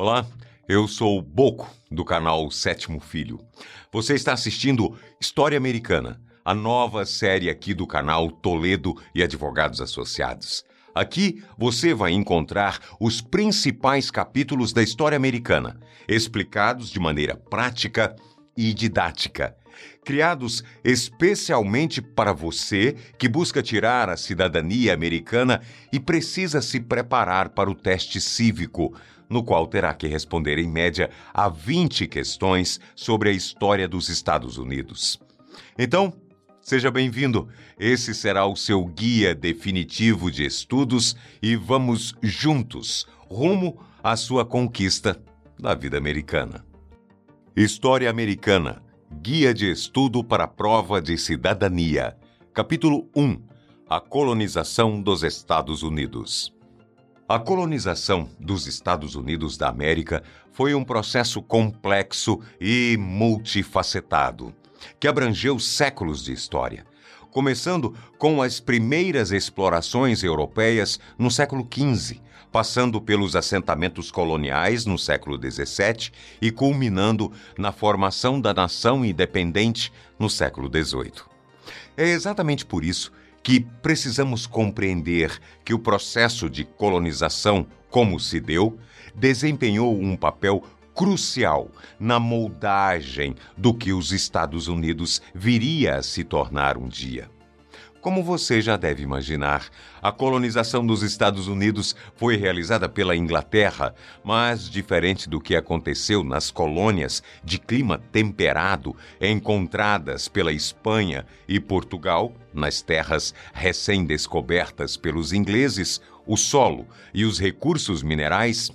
Olá, eu sou o Boco, do canal Sétimo Filho. Você está assistindo História Americana, a nova série aqui do canal Toledo e Advogados Associados. Aqui você vai encontrar os principais capítulos da história americana, explicados de maneira prática e didática. Criados especialmente para você que busca tirar a cidadania americana e precisa se preparar para o teste cívico, no qual terá que responder em média a 20 questões sobre a história dos Estados Unidos. Então, seja bem-vindo. Esse será o seu guia definitivo de estudos e vamos juntos rumo à sua conquista da vida americana. História Americana Guia de Estudo para a Prova de Cidadania. Capítulo 1 A colonização dos Estados Unidos. A colonização dos Estados Unidos da América foi um processo complexo e multifacetado, que abrangeu séculos de história, começando com as primeiras explorações europeias no século XV, passando pelos assentamentos coloniais no século XVII e culminando na formação da nação independente no século XVIII. É exatamente por isso que precisamos compreender que o processo de colonização, como se deu, desempenhou um papel crucial na moldagem do que os Estados Unidos viria a se tornar um dia. Como você já deve imaginar, a colonização dos Estados Unidos foi realizada pela Inglaterra, mas diferente do que aconteceu nas colônias de clima temperado encontradas pela Espanha e Portugal, nas terras recém-descobertas pelos ingleses, o solo e os recursos minerais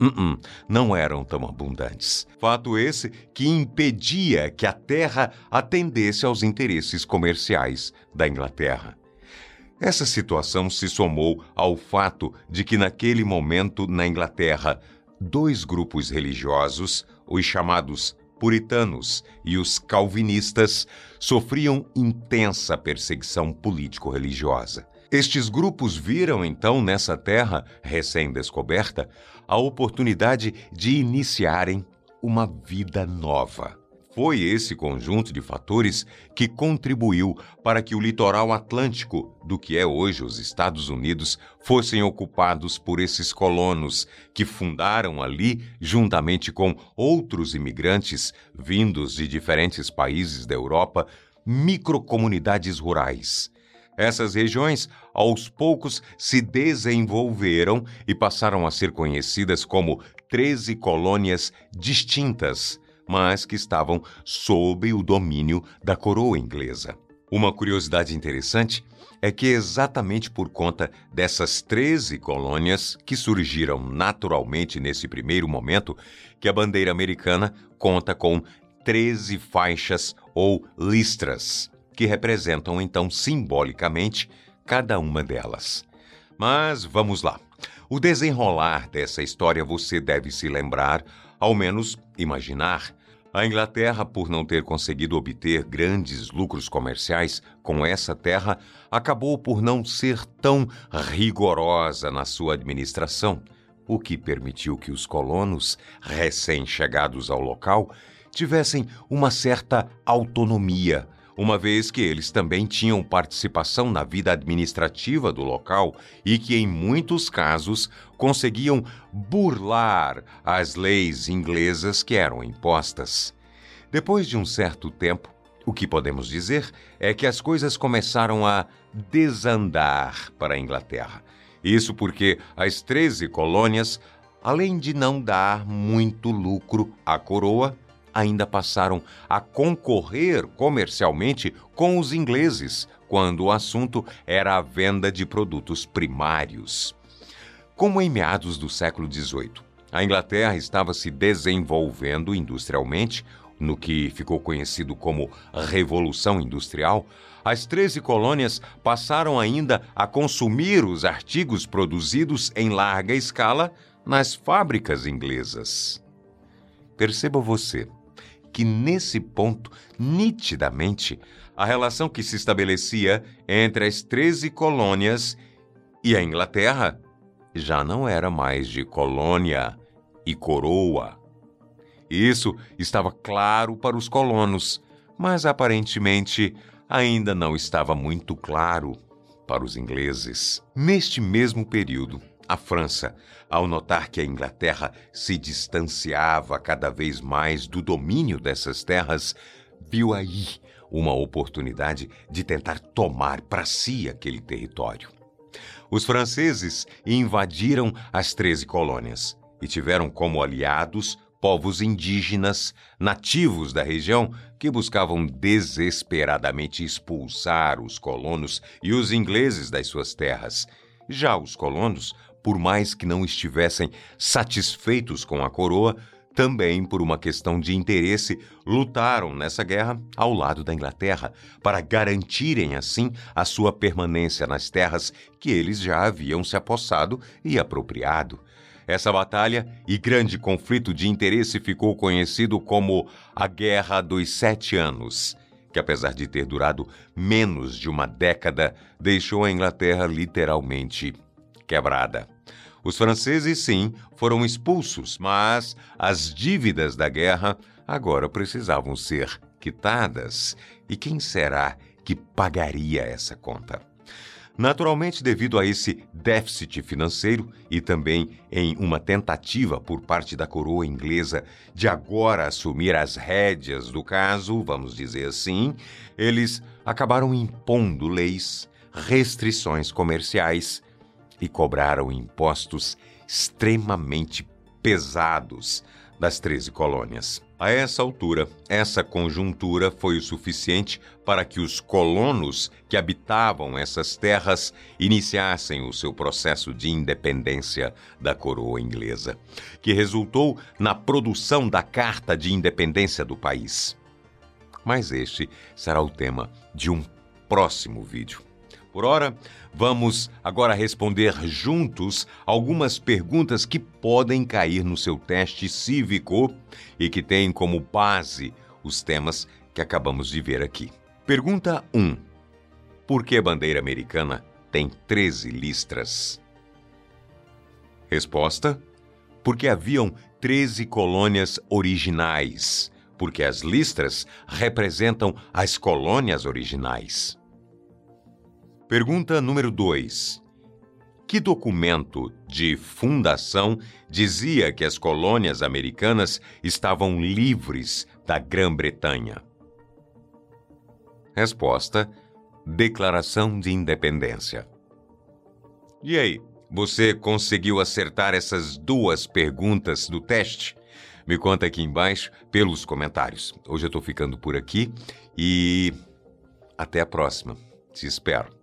Uh -uh, não eram tão abundantes. Fato esse que impedia que a terra atendesse aos interesses comerciais da Inglaterra. Essa situação se somou ao fato de que, naquele momento, na Inglaterra, dois grupos religiosos, os chamados puritanos e os calvinistas, sofriam intensa perseguição político-religiosa. Estes grupos viram então nessa terra recém-descoberta a oportunidade de iniciarem uma vida nova. Foi esse conjunto de fatores que contribuiu para que o litoral atlântico do que é hoje os Estados Unidos fossem ocupados por esses colonos que fundaram ali, juntamente com outros imigrantes vindos de diferentes países da Europa, microcomunidades rurais essas regiões, aos poucos, se desenvolveram e passaram a ser conhecidas como 13 colônias distintas, mas que estavam sob o domínio da coroa inglesa. Uma curiosidade interessante é que exatamente por conta dessas 13 colônias que surgiram naturalmente nesse primeiro momento, que a bandeira americana conta com 13 faixas ou listras que representam então simbolicamente cada uma delas. Mas vamos lá. O desenrolar dessa história você deve se lembrar, ao menos imaginar. A Inglaterra, por não ter conseguido obter grandes lucros comerciais com essa terra, acabou por não ser tão rigorosa na sua administração, o que permitiu que os colonos, recém-chegados ao local, tivessem uma certa autonomia uma vez que eles também tinham participação na vida administrativa do local e que, em muitos casos, conseguiam burlar as leis inglesas que eram impostas. Depois de um certo tempo, o que podemos dizer é que as coisas começaram a desandar para a Inglaterra. Isso porque as 13 colônias, além de não dar muito lucro à coroa, ainda passaram a concorrer comercialmente com os ingleses, quando o assunto era a venda de produtos primários. Como em meados do século XVIII, a Inglaterra estava se desenvolvendo industrialmente, no que ficou conhecido como Revolução Industrial, as 13 colônias passaram ainda a consumir os artigos produzidos em larga escala nas fábricas inglesas. Perceba você, que nesse ponto, nitidamente, a relação que se estabelecia entre as 13 colônias e a Inglaterra já não era mais de colônia e coroa. Isso estava claro para os colonos, mas aparentemente ainda não estava muito claro para os ingleses. Neste mesmo período, a França, ao notar que a Inglaterra se distanciava cada vez mais do domínio dessas terras, viu aí uma oportunidade de tentar tomar para si aquele território. Os franceses invadiram as 13 colônias e tiveram como aliados povos indígenas nativos da região que buscavam desesperadamente expulsar os colonos e os ingleses das suas terras. Já os colonos, por mais que não estivessem satisfeitos com a coroa, também por uma questão de interesse, lutaram nessa guerra ao lado da Inglaterra para garantirem assim a sua permanência nas terras que eles já haviam se apossado e apropriado. Essa batalha e grande conflito de interesse ficou conhecido como a Guerra dos Sete Anos, que, apesar de ter durado menos de uma década, deixou a Inglaterra literalmente quebrada. Os franceses, sim, foram expulsos, mas as dívidas da guerra agora precisavam ser quitadas. E quem será que pagaria essa conta? Naturalmente, devido a esse déficit financeiro e também em uma tentativa por parte da coroa inglesa de agora assumir as rédeas do caso, vamos dizer assim, eles acabaram impondo leis, restrições comerciais e cobraram impostos extremamente pesados das 13 colônias. A essa altura, essa conjuntura foi o suficiente para que os colonos que habitavam essas terras iniciassem o seu processo de independência da coroa inglesa, que resultou na produção da Carta de Independência do país. Mas este será o tema de um próximo vídeo. Por hora, vamos agora responder juntos algumas perguntas que podem cair no seu teste cívico e que têm como base os temas que acabamos de ver aqui. Pergunta 1. Por que a bandeira americana tem 13 listras? Resposta: Porque haviam 13 colônias originais, porque as listras representam as colônias originais. Pergunta número 2. Que documento de fundação dizia que as colônias americanas estavam livres da Grã-Bretanha? Resposta: Declaração de Independência. E aí, você conseguiu acertar essas duas perguntas do teste? Me conta aqui embaixo pelos comentários. Hoje eu estou ficando por aqui e até a próxima. Te espero.